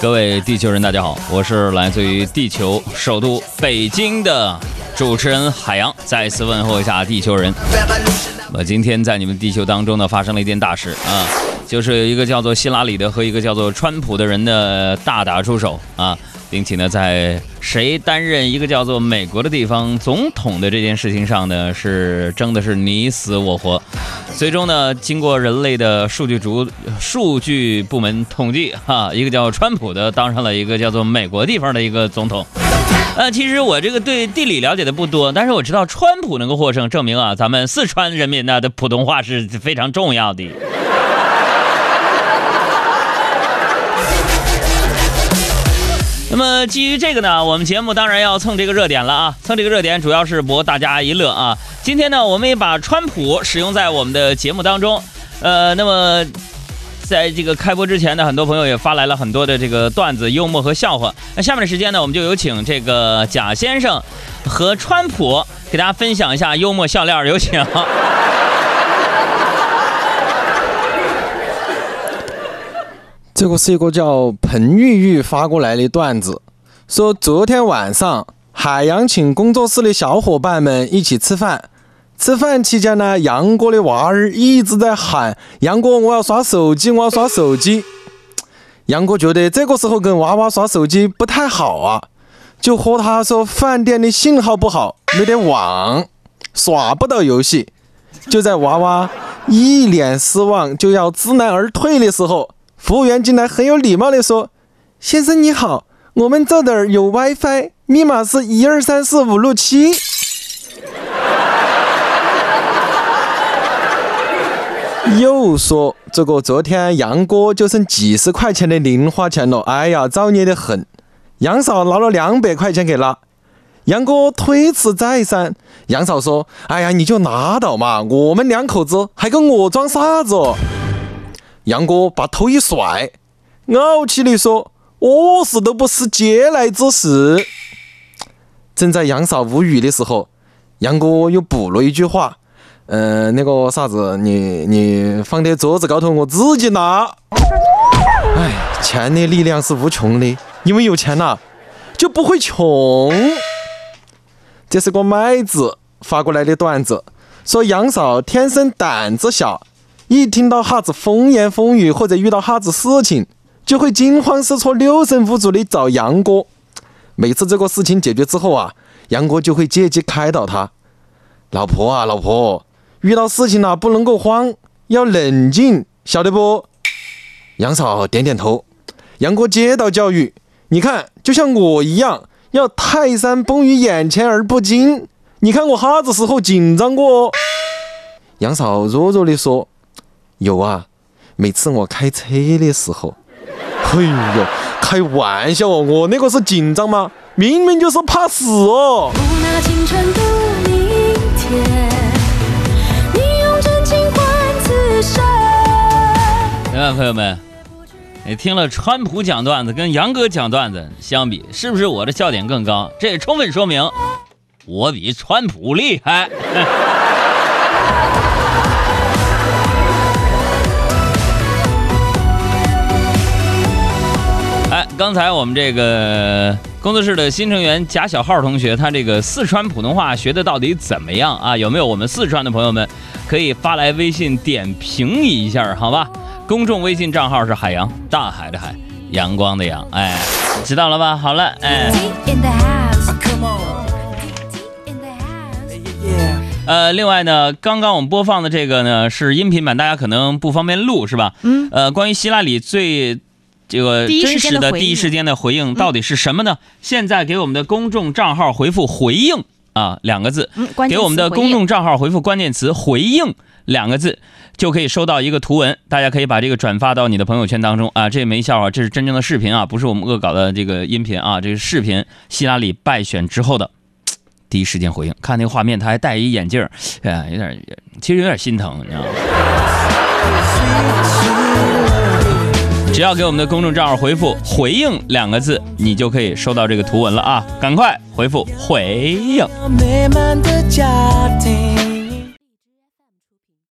各位地球人，大家好，我是来自于地球首都北京的主持人海洋，再次问候一下地球人。我今天在你们地球当中呢，发生了一件大事啊，就是有一个叫做希拉里的和一个叫做川普的人的大打出手啊。并且呢，在谁担任一个叫做美国的地方总统的这件事情上呢，是争的是你死我活。最终呢，经过人类的数据主数据部门统计，哈，一个叫川普的当上了一个叫做美国地方的一个总统。呃，其实我这个对地理了解的不多，但是我知道川普能够获胜，证明啊，咱们四川人民呢的普通话是非常重要的。那么基于这个呢，我们节目当然要蹭这个热点了啊！蹭这个热点主要是博大家一乐啊。今天呢，我们也把川普使用在我们的节目当中。呃，那么在这个开播之前呢，很多朋友也发来了很多的这个段子、幽默和笑话。那下面的时间呢，我们就有请这个贾先生和川普给大家分享一下幽默笑料，有请。这个是一个叫彭玉玉发过来的段子，说昨天晚上海洋请工作室的小伙伴们一起吃饭，吃饭期间呢，杨哥的娃儿一直在喊：“杨哥，我要刷手机，我要刷手机。”杨哥觉得这个时候跟娃娃刷手机不太好啊，就和他说饭店的信号不好，没得网，耍不到游戏。就在娃娃一脸失望就要知难而退的时候。服务员进来，很有礼貌地说：“先生你好，我们这儿有 WiFi，密码是一二三四五六七。”又说：“这个昨天杨哥就剩几十块钱的零花钱了，哎呀，造孽的很。”杨嫂拿了两百块钱给他，杨哥推辞再三，杨嫂说：“哎呀，你就拿到嘛，我们两口子还跟我装啥子？”杨哥把头一甩，傲气地说：“我死都不是嗟来之食。”正在杨嫂无语的时候，杨哥又补了一句话：“嗯，那个啥子，你你放在桌子高头，我自己拿。”哎，钱的力量是无穷的，因为有钱了就不会穷。这是个麦子发过来的段子，说杨嫂天生胆子小。一听到哈子风言风语，或者遇到哈子事情，就会惊慌失措、六神无主的找杨哥。每次这个事情解决之后啊，杨哥就会借机开导他：“老婆啊，老婆，遇到事情了不能够慌，要冷静，晓得不？”杨嫂点点头。杨哥接到教育：“你看，就像我一样，要泰山崩于眼前而不惊。你看我哈子时候紧张过哦。”杨嫂弱弱的说。有啊，每次我开车的时候，哎呦，开玩笑哦，我那个是紧张吗？明明就是怕死哦。朋友们，你听了川普讲段子跟杨哥讲段子相比，是不是我的笑点更高？这也充分说明我比川普厉害。刚才我们这个工作室的新成员贾小浩同学，他这个四川普通话学的到底怎么样啊？有没有我们四川的朋友们可以发来微信点评一下，好吧？公众微信账号是海洋，大海的海，阳光的阳，哎，知道了吧？好了，哎，呃，另外呢，刚刚我们播放的这个呢是音频版，大家可能不方便录，是吧？嗯，呃，关于希拉里最。这个真实的第一时间的回应到底是什么呢？现在给我们的公众账号回复“回应”啊两个字，给我们的公众账号回复关键词“回应”两个字，就可以收到一个图文。大家可以把这个转发到你的朋友圈当中啊！这没笑话，这是真正的视频啊，不是我们恶搞的这个音频啊！这是视频，希拉里败选之后的 第一时间回应。看那个画面，他还戴一眼镜儿，哎，有点，其实有点心疼，你知道吗？只要给我们的公众账号回复“回应”两个字，你就可以收到这个图文了啊！赶快回复“回应”。美满的家庭